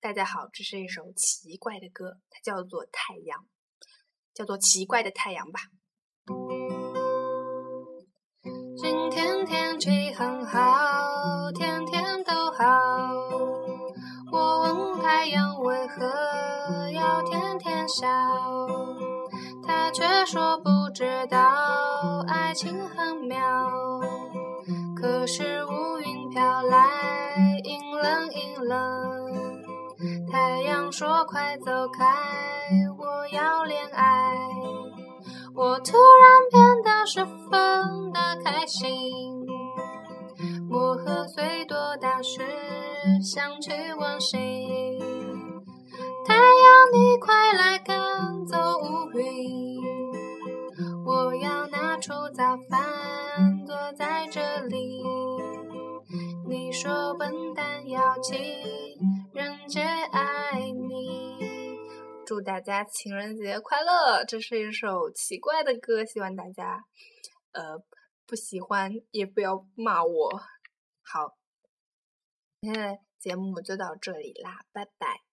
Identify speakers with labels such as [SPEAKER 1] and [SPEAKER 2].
[SPEAKER 1] 大家好，这是一首奇怪的歌，它叫做《太阳》，叫做《奇怪的太阳》吧。
[SPEAKER 2] 今天天气很好，天天都好。我问太阳为何要天天笑，他却说不知道爱情很妙。可是乌云飘来，了。太阳说：“快走开，我要恋爱。”我突然变得十分的开心。我和最多大事想去问谁。太阳，你快来赶走乌云。我要拿出早饭，坐在这里。说笨蛋要情人节爱你。
[SPEAKER 1] 祝大家情人节快乐！这是一首奇怪的歌，希望大家呃不喜欢也不要骂我。好，今天的节目就到这里啦，拜拜。